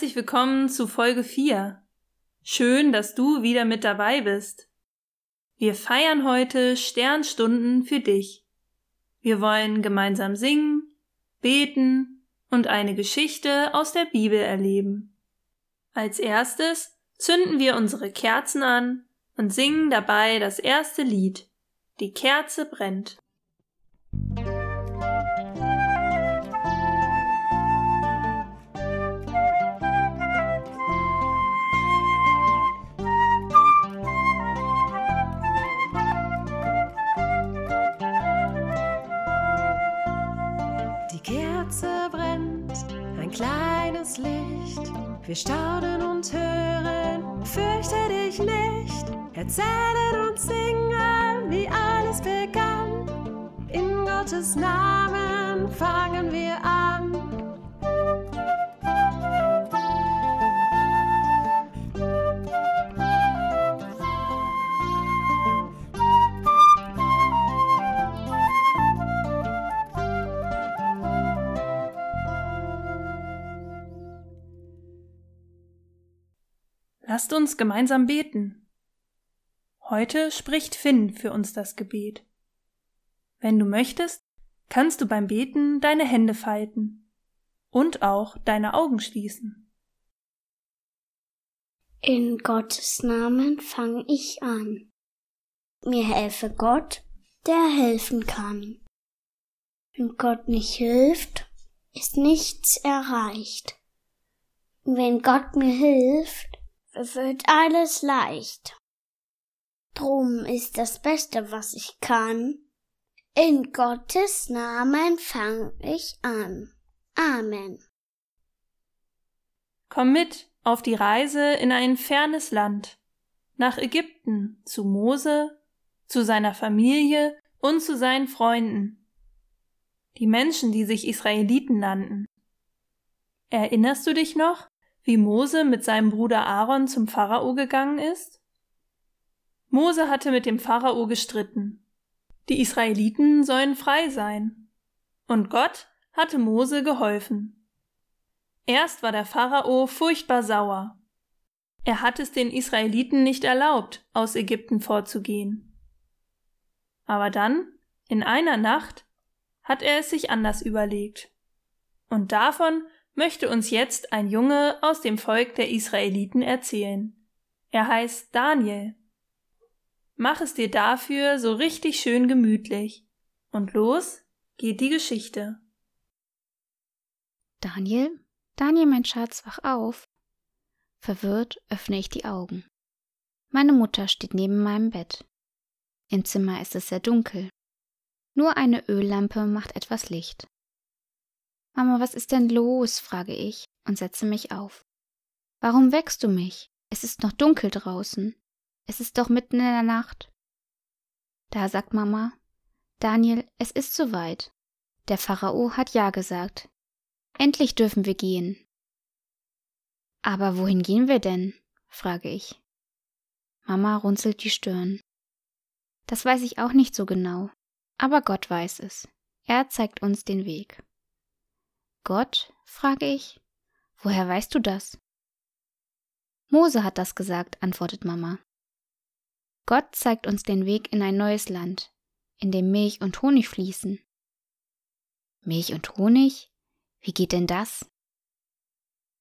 Herzlich willkommen zu Folge 4. Schön, dass du wieder mit dabei bist. Wir feiern heute Sternstunden für dich. Wir wollen gemeinsam singen, beten und eine Geschichte aus der Bibel erleben. Als erstes zünden wir unsere Kerzen an und singen dabei das erste Lied. Die Kerze brennt. Kleines Licht. Wir staunen und hören, fürchte dich nicht. Erzählen und singen, wie alles begann. In Gottes Namen fangen wir an. Lasst uns gemeinsam beten. Heute spricht Finn für uns das Gebet. Wenn du möchtest, kannst du beim Beten deine Hände falten und auch deine Augen schließen. In Gottes Namen fange ich an. Mir helfe Gott, der helfen kann. Wenn Gott nicht hilft, ist nichts erreicht. Wenn Gott mir hilft, wird alles leicht. Drum ist das Beste, was ich kann. In Gottes Namen fang ich an. Amen. Komm mit auf die Reise in ein fernes Land, nach Ägypten, zu Mose, zu seiner Familie und zu seinen Freunden, die Menschen, die sich Israeliten nannten. Erinnerst du dich noch? Wie Mose mit seinem Bruder Aaron zum Pharao gegangen ist? Mose hatte mit dem Pharao gestritten. Die Israeliten sollen frei sein. Und Gott hatte Mose geholfen. Erst war der Pharao furchtbar sauer. Er hat es den Israeliten nicht erlaubt, aus Ägypten vorzugehen. Aber dann, in einer Nacht, hat er es sich anders überlegt. Und davon möchte uns jetzt ein Junge aus dem Volk der Israeliten erzählen. Er heißt Daniel. Mach es dir dafür so richtig schön gemütlich. Und los geht die Geschichte. Daniel, Daniel, mein Schatz, wach auf. Verwirrt öffne ich die Augen. Meine Mutter steht neben meinem Bett. Im Zimmer ist es sehr dunkel. Nur eine Öllampe macht etwas Licht. Mama, was ist denn los? frage ich und setze mich auf. Warum weckst du mich? Es ist noch dunkel draußen. Es ist doch mitten in der Nacht. Da sagt Mama, Daniel, es ist soweit. Der Pharao hat Ja gesagt. Endlich dürfen wir gehen. Aber wohin gehen wir denn? frage ich. Mama runzelt die Stirn. Das weiß ich auch nicht so genau, aber Gott weiß es. Er zeigt uns den Weg. Gott? frage ich. Woher weißt du das? Mose hat das gesagt, antwortet Mama. Gott zeigt uns den Weg in ein neues Land, in dem Milch und Honig fließen. Milch und Honig? Wie geht denn das?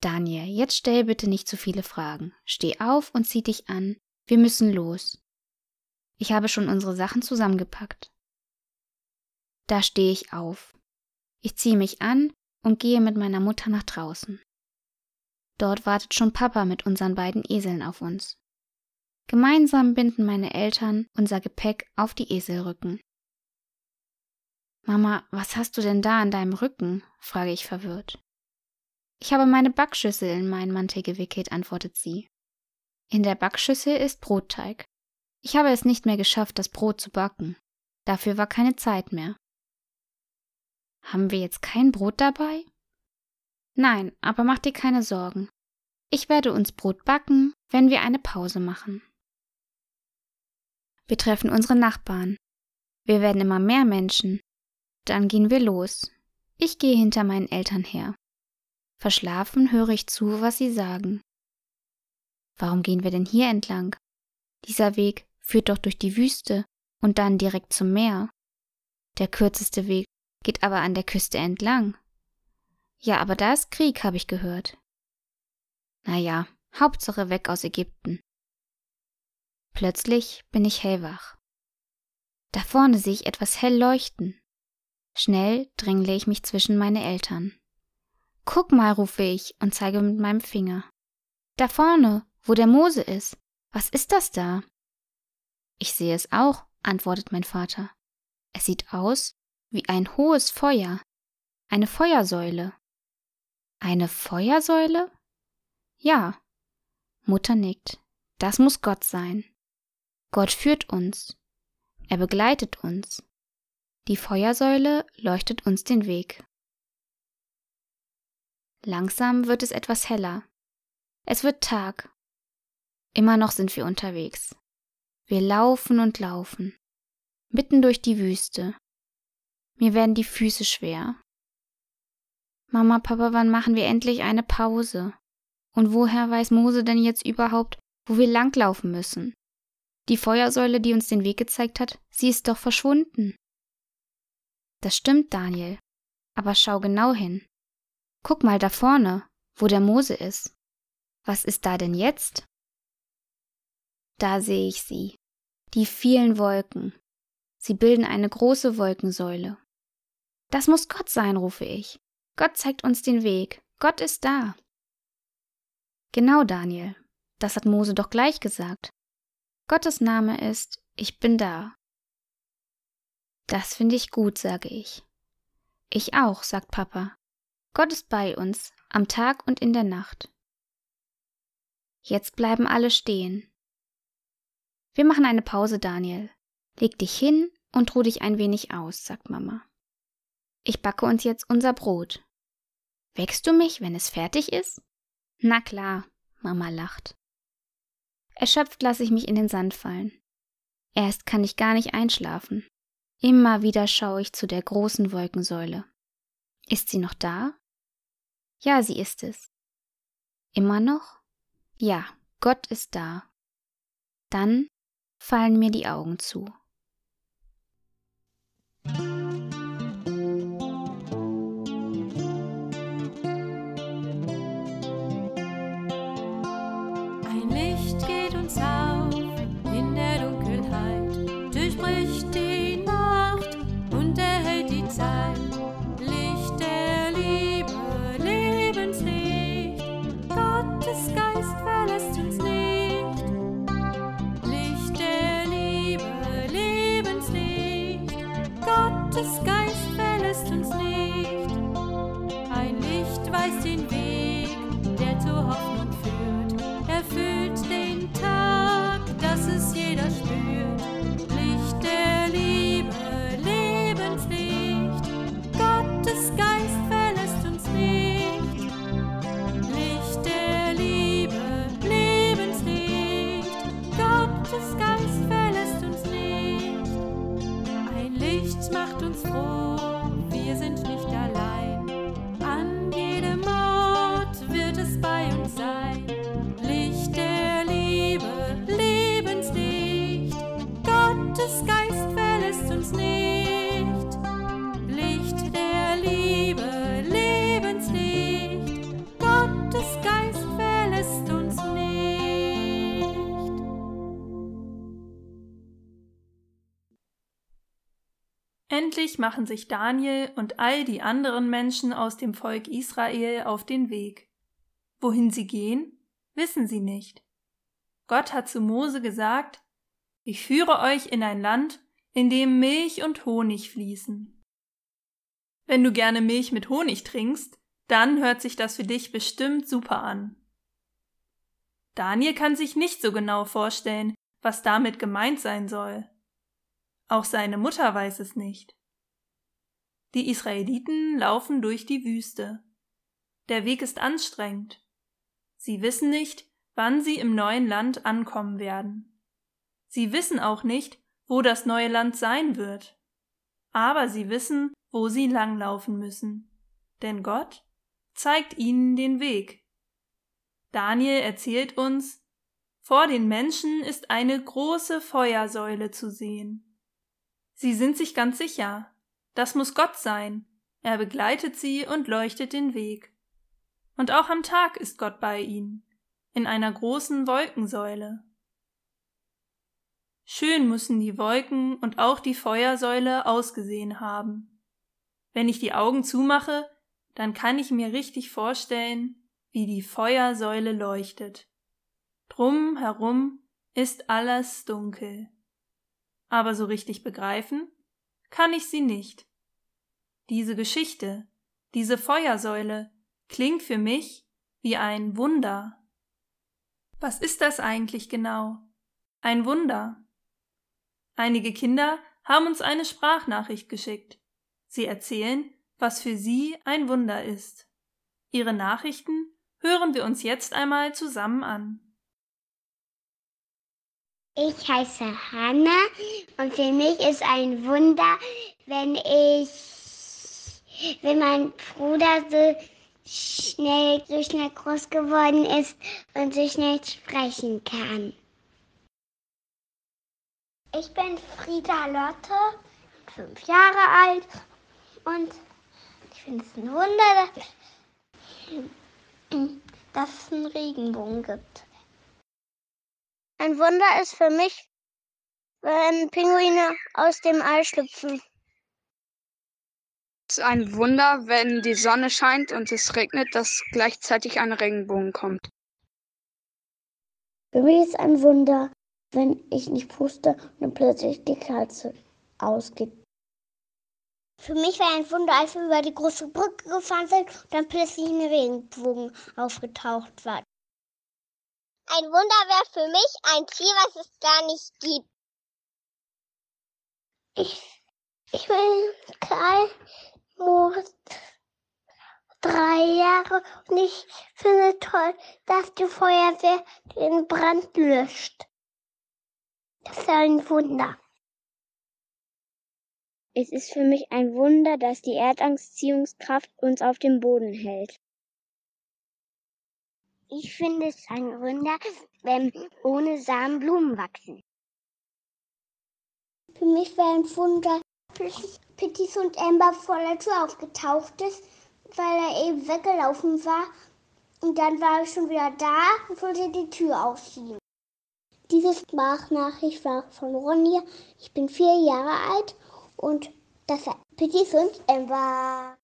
Daniel, jetzt stell bitte nicht zu viele Fragen. Steh auf und zieh dich an. Wir müssen los. Ich habe schon unsere Sachen zusammengepackt. Da stehe ich auf. Ich ziehe mich an und gehe mit meiner Mutter nach draußen. Dort wartet schon Papa mit unseren beiden Eseln auf uns. Gemeinsam binden meine Eltern unser Gepäck auf die Eselrücken. Mama, was hast du denn da an deinem Rücken? frage ich verwirrt. Ich habe meine Backschüssel in meinen Mantel gewickelt, antwortet sie. In der Backschüssel ist Brotteig. Ich habe es nicht mehr geschafft, das Brot zu backen. Dafür war keine Zeit mehr. Haben wir jetzt kein Brot dabei? Nein, aber mach dir keine Sorgen. Ich werde uns Brot backen, wenn wir eine Pause machen. Wir treffen unsere Nachbarn. Wir werden immer mehr Menschen. Dann gehen wir los. Ich gehe hinter meinen Eltern her. Verschlafen höre ich zu, was sie sagen. Warum gehen wir denn hier entlang? Dieser Weg führt doch durch die Wüste und dann direkt zum Meer. Der kürzeste Weg geht aber an der Küste entlang. Ja, aber da ist Krieg, habe ich gehört. Na ja, Hauptsache weg aus Ägypten. Plötzlich bin ich hellwach. Da vorne sehe ich etwas hell leuchten. Schnell drängle ich mich zwischen meine Eltern. Guck mal, rufe ich und zeige mit meinem Finger. Da vorne, wo der Mose ist. Was ist das da? Ich sehe es auch, antwortet mein Vater. Es sieht aus wie ein hohes Feuer, eine Feuersäule. Eine Feuersäule? Ja. Mutter nickt. Das muss Gott sein. Gott führt uns. Er begleitet uns. Die Feuersäule leuchtet uns den Weg. Langsam wird es etwas heller. Es wird Tag. Immer noch sind wir unterwegs. Wir laufen und laufen, mitten durch die Wüste. Mir werden die Füße schwer. Mama, Papa, wann machen wir endlich eine Pause? Und woher weiß Mose denn jetzt überhaupt, wo wir langlaufen müssen? Die Feuersäule, die uns den Weg gezeigt hat, sie ist doch verschwunden. Das stimmt, Daniel. Aber schau genau hin. Guck mal da vorne, wo der Mose ist. Was ist da denn jetzt? Da sehe ich sie. Die vielen Wolken. Sie bilden eine große Wolkensäule. Das muss Gott sein, rufe ich. Gott zeigt uns den Weg. Gott ist da. Genau, Daniel. Das hat Mose doch gleich gesagt. Gottes Name ist Ich bin da. Das finde ich gut, sage ich. Ich auch, sagt Papa. Gott ist bei uns, am Tag und in der Nacht. Jetzt bleiben alle stehen. Wir machen eine Pause, Daniel. Leg dich hin und ruh dich ein wenig aus, sagt Mama. Ich backe uns jetzt unser Brot. Wächst du mich, wenn es fertig ist? Na klar, Mama lacht. Erschöpft lasse ich mich in den Sand fallen. Erst kann ich gar nicht einschlafen. Immer wieder schaue ich zu der großen Wolkensäule. Ist sie noch da? Ja, sie ist es. Immer noch? Ja, Gott ist da. Dann fallen mir die Augen zu. Gottes Geist Endlich machen sich Daniel und all die anderen Menschen aus dem Volk Israel auf den Weg. Wohin sie gehen, wissen sie nicht. Gott hat zu Mose gesagt, ich führe euch in ein Land, in dem Milch und Honig fließen. Wenn du gerne Milch mit Honig trinkst, dann hört sich das für dich bestimmt super an. Daniel kann sich nicht so genau vorstellen, was damit gemeint sein soll. Auch seine Mutter weiß es nicht. Die Israeliten laufen durch die Wüste. Der Weg ist anstrengend. Sie wissen nicht, wann sie im neuen Land ankommen werden. Sie wissen auch nicht, wo das neue Land sein wird. Aber sie wissen, wo sie langlaufen müssen. Denn Gott zeigt ihnen den Weg. Daniel erzählt uns, vor den Menschen ist eine große Feuersäule zu sehen. Sie sind sich ganz sicher, das muss Gott sein, er begleitet sie und leuchtet den Weg. Und auch am Tag ist Gott bei ihnen, in einer großen Wolkensäule. Schön müssen die Wolken und auch die Feuersäule ausgesehen haben. Wenn ich die Augen zumache, dann kann ich mir richtig vorstellen, wie die Feuersäule leuchtet. Drum herum ist alles dunkel. Aber so richtig begreifen kann ich sie nicht. Diese Geschichte, diese Feuersäule klingt für mich wie ein Wunder. Was ist das eigentlich genau? Ein Wunder. Einige Kinder haben uns eine Sprachnachricht geschickt. Sie erzählen, was für sie ein Wunder ist. Ihre Nachrichten hören wir uns jetzt einmal zusammen an. Ich heiße Hanna und für mich ist ein Wunder, wenn ich, wenn mein Bruder so schnell, so schnell groß geworden ist und so schnell sprechen kann. Ich bin Frieda Lotte, fünf Jahre alt und ich finde es ein Wunder, dass es einen Regenbogen gibt. Ein Wunder ist für mich, wenn Pinguine aus dem Ei schlüpfen. Es ist ein Wunder, wenn die Sonne scheint und es regnet, dass gleichzeitig ein Regenbogen kommt. Für mich ist ein Wunder, wenn ich nicht puste und plötzlich die Kerze ausgeht. Für mich war ein Wunder, als wir über die große Brücke gefahren sind und dann plötzlich ein Regenbogen aufgetaucht war. Ein Wunder wäre für mich ein Tier, was es gar nicht gibt. Ich, ich bin Karl Moos drei Jahre und ich finde toll, dass die Feuerwehr den Brand löscht. Das ist ein Wunder. Es ist für mich ein Wunder, dass die Erdanziehungskraft uns auf dem Boden hält. Ich finde es ein Wunder, wenn ohne Samen Blumen wachsen. Für mich wäre ein Wunder, plötzlich Pittis und Amber vor der Tür aufgetaucht ist, weil er eben weggelaufen war. Und dann war er schon wieder da und wollte die Tür aufschieben. Diese Sprachnachricht war von Ronja. Ich bin vier Jahre alt und das war Pittis und Amber.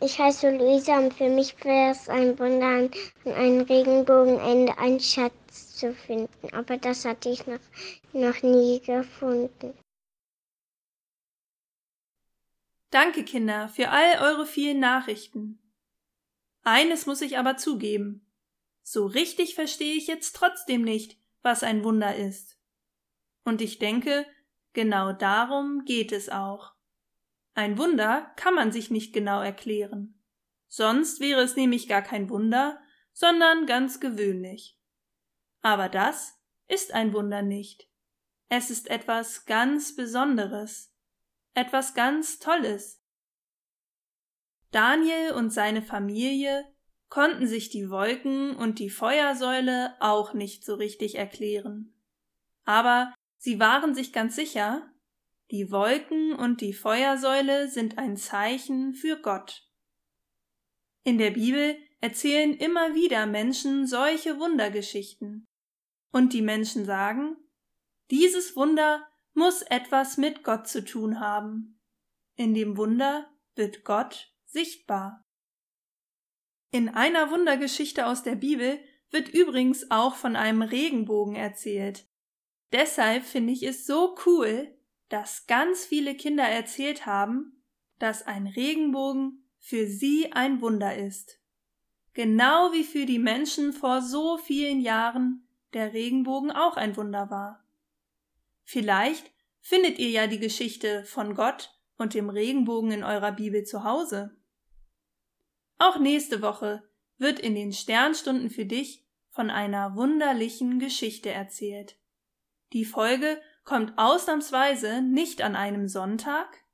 Ich heiße Luisa und für mich wäre es ein Wunder, an einem Regenbogenende einen Schatz zu finden. Aber das hatte ich noch, noch nie gefunden. Danke, Kinder, für all eure vielen Nachrichten. Eines muss ich aber zugeben. So richtig verstehe ich jetzt trotzdem nicht, was ein Wunder ist. Und ich denke, genau darum geht es auch. Ein Wunder kann man sich nicht genau erklären. Sonst wäre es nämlich gar kein Wunder, sondern ganz gewöhnlich. Aber das ist ein Wunder nicht. Es ist etwas ganz Besonderes, etwas ganz Tolles. Daniel und seine Familie konnten sich die Wolken und die Feuersäule auch nicht so richtig erklären. Aber sie waren sich ganz sicher, die Wolken und die Feuersäule sind ein Zeichen für Gott. In der Bibel erzählen immer wieder Menschen solche Wundergeschichten. Und die Menschen sagen, dieses Wunder muss etwas mit Gott zu tun haben. In dem Wunder wird Gott sichtbar. In einer Wundergeschichte aus der Bibel wird übrigens auch von einem Regenbogen erzählt. Deshalb finde ich es so cool, dass ganz viele Kinder erzählt haben, dass ein Regenbogen für sie ein Wunder ist. Genau wie für die Menschen vor so vielen Jahren der Regenbogen auch ein Wunder war. Vielleicht findet ihr ja die Geschichte von Gott und dem Regenbogen in eurer Bibel zu Hause. Auch nächste Woche wird in den Sternstunden für dich von einer wunderlichen Geschichte erzählt. Die Folge kommt ausnahmsweise nicht an einem Sonntag,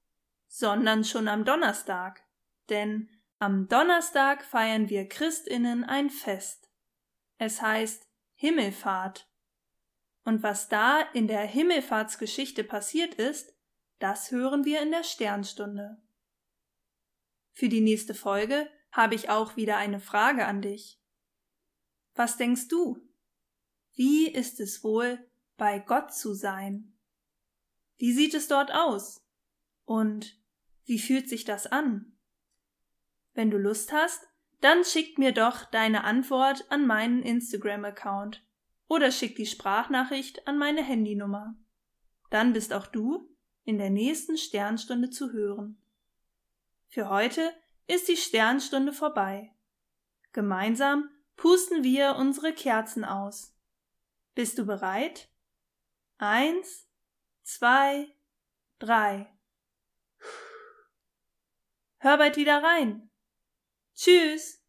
sondern schon am Donnerstag, denn Am Donnerstag feiern wir Christinnen ein Fest. Es heißt Himmelfahrt. Und was da in der Himmelfahrtsgeschichte passiert ist, das hören wir in der Sternstunde. Für die nächste Folge habe ich auch wieder eine Frage an dich. Was denkst du? Wie ist es wohl, bei Gott zu sein? Wie sieht es dort aus? Und wie fühlt sich das an? Wenn du Lust hast, dann schick mir doch deine Antwort an meinen Instagram-Account oder schick die Sprachnachricht an meine Handynummer. Dann bist auch du in der nächsten Sternstunde zu hören. Für heute ist die Sternstunde vorbei. Gemeinsam pusten wir unsere Kerzen aus. Bist du bereit? Eins, zwei, drei. Hör bald wieder rein. Tschüss.